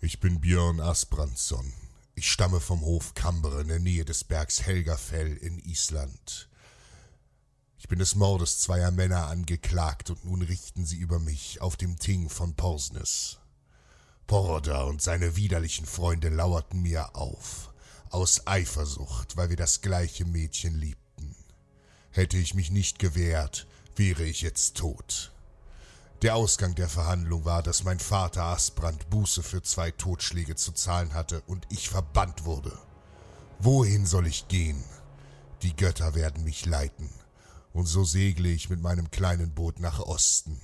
Ich bin Björn Asbrandsson. Ich stamme vom Hof Cambre in der Nähe des Bergs Helgafell in Island. Ich bin des Mordes zweier Männer angeklagt und nun richten sie über mich auf dem Ting von Porsnes. Porder und seine widerlichen Freunde lauerten mir auf, aus Eifersucht, weil wir das gleiche Mädchen liebten. Hätte ich mich nicht gewehrt, wäre ich jetzt tot. Der Ausgang der Verhandlung war, dass mein Vater Asbrand Buße für zwei Totschläge zu zahlen hatte und ich verbannt wurde. Wohin soll ich gehen? Die Götter werden mich leiten. Und so segle ich mit meinem kleinen Boot nach Osten,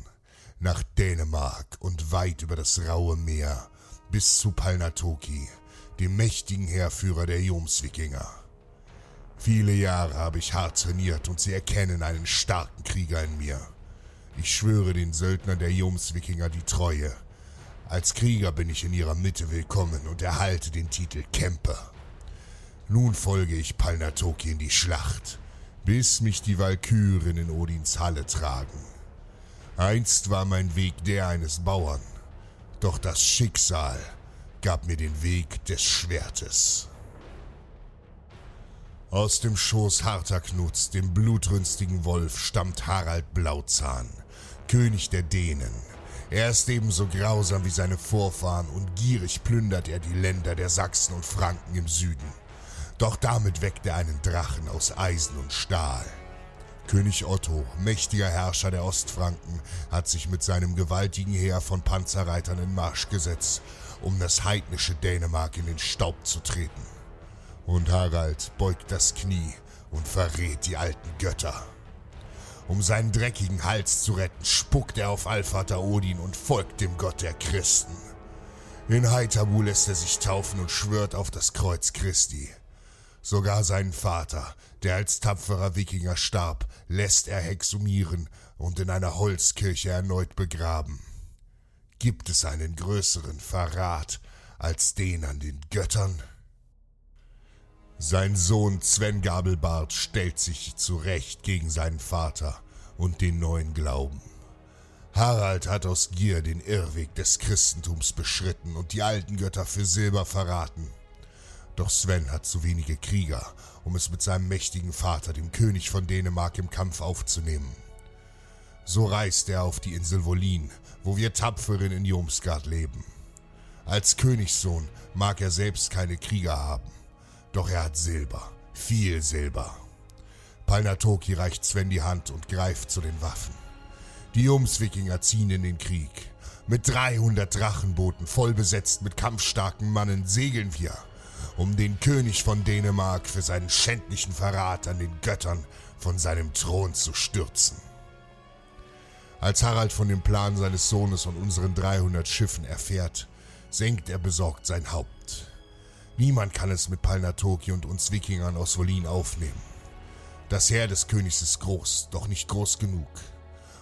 nach Dänemark und weit über das raue Meer bis zu Palnatoki, dem mächtigen Heerführer der Jomswikinger. Viele Jahre habe ich hart trainiert und sie erkennen einen starken Krieger in mir. Ich schwöre den Söldnern der Jomswikinger die Treue. Als Krieger bin ich in ihrer Mitte willkommen und erhalte den Titel Kämper. Nun folge ich Palnatoki in die Schlacht, bis mich die Walküren in Odins Halle tragen. Einst war mein Weg der eines Bauern, doch das Schicksal gab mir den Weg des Schwertes. Aus dem Schoß harter Knuts, dem blutrünstigen Wolf, stammt Harald Blauzahn, König der Dänen. Er ist ebenso grausam wie seine Vorfahren und gierig plündert er die Länder der Sachsen und Franken im Süden. Doch damit weckt er einen Drachen aus Eisen und Stahl. König Otto, mächtiger Herrscher der Ostfranken, hat sich mit seinem gewaltigen Heer von Panzerreitern in Marsch gesetzt, um das heidnische Dänemark in den Staub zu treten. Und Harald beugt das Knie und verrät die alten Götter. Um seinen dreckigen Hals zu retten, spuckt er auf Allvater Odin und folgt dem Gott der Christen. In Haithabu lässt er sich taufen und schwört auf das Kreuz Christi. Sogar seinen Vater, der als tapferer Wikinger starb, lässt er hexumieren und in einer Holzkirche erneut begraben. Gibt es einen größeren Verrat als den an den Göttern? Sein Sohn Sven Gabelbart stellt sich zurecht gegen seinen Vater und den neuen Glauben. Harald hat aus Gier den Irrweg des Christentums beschritten und die alten Götter für Silber verraten. Doch Sven hat zu wenige Krieger, um es mit seinem mächtigen Vater, dem König von Dänemark, im Kampf aufzunehmen. So reist er auf die Insel Wolin, wo wir Tapferen in Jomsgard leben. Als Königssohn mag er selbst keine Krieger haben, doch er hat Silber, viel Silber. Palnatoki reicht Sven die Hand und greift zu den Waffen. Die Jomswikinger ziehen in den Krieg. Mit 300 Drachenbooten, voll besetzt mit kampfstarken Mannen, segeln wir, um den König von Dänemark für seinen schändlichen Verrat an den Göttern von seinem Thron zu stürzen. Als Harald von dem Plan seines Sohnes und unseren 300 Schiffen erfährt, senkt er besorgt sein Haupt. Niemand kann es mit Palnatoki und uns Wikingern aus Wolin aufnehmen. Das Heer des Königs ist groß, doch nicht groß genug.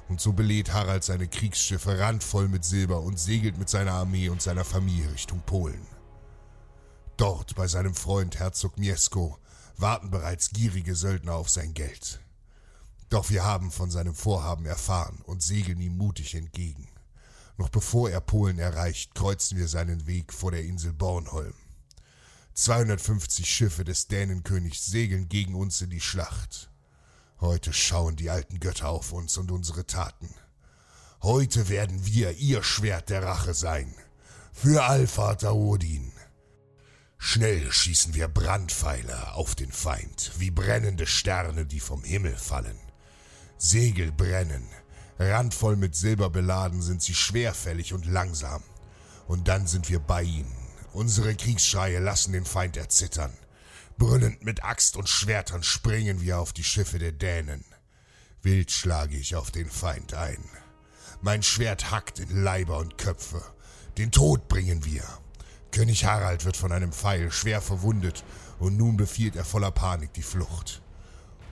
Und so belädt Harald seine Kriegsschiffe randvoll mit Silber und segelt mit seiner Armee und seiner Familie Richtung Polen. Dort bei seinem Freund Herzog Mieszko warten bereits gierige Söldner auf sein Geld. Doch wir haben von seinem Vorhaben erfahren und segeln ihm mutig entgegen. Noch bevor er Polen erreicht, kreuzen wir seinen Weg vor der Insel Bornholm. 250 Schiffe des Dänenkönigs segeln gegen uns in die Schlacht. Heute schauen die alten Götter auf uns und unsere Taten. Heute werden wir ihr Schwert der Rache sein. Für Allvater Odin. Schnell schießen wir Brandpfeile auf den Feind, wie brennende Sterne, die vom Himmel fallen. Segel brennen, randvoll mit Silber beladen sind sie schwerfällig und langsam. Und dann sind wir bei ihnen. Unsere Kriegsschreie lassen den Feind erzittern. Brüllend mit Axt und Schwertern springen wir auf die Schiffe der Dänen. Wild schlage ich auf den Feind ein. Mein Schwert hackt in Leiber und Köpfe. Den Tod bringen wir. König Harald wird von einem Pfeil schwer verwundet und nun befiehlt er voller Panik die Flucht.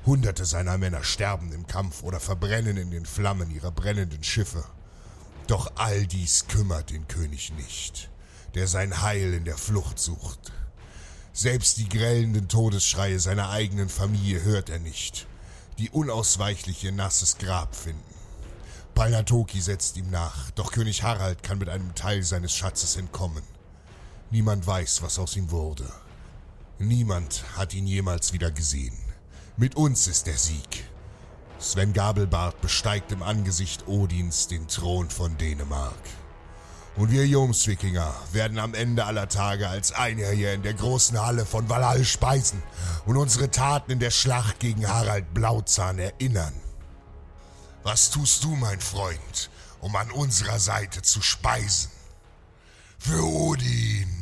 Hunderte seiner Männer sterben im Kampf oder verbrennen in den Flammen ihrer brennenden Schiffe. Doch all dies kümmert den König nicht, der sein Heil in der Flucht sucht. Selbst die grellenden Todesschreie seiner eigenen Familie hört er nicht, die unausweichlich ihr nasses Grab finden. Palnatoki setzt ihm nach, doch König Harald kann mit einem Teil seines Schatzes entkommen. Niemand weiß, was aus ihm wurde. Niemand hat ihn jemals wieder gesehen. Mit uns ist der Sieg. Sven Gabelbart besteigt im Angesicht Odins den Thron von Dänemark. Und wir Jomswikinger werden am Ende aller Tage als Einer hier in der großen Halle von Valhall speisen und unsere Taten in der Schlacht gegen Harald Blauzahn erinnern. Was tust du, mein Freund, um an unserer Seite zu speisen? Für Odin!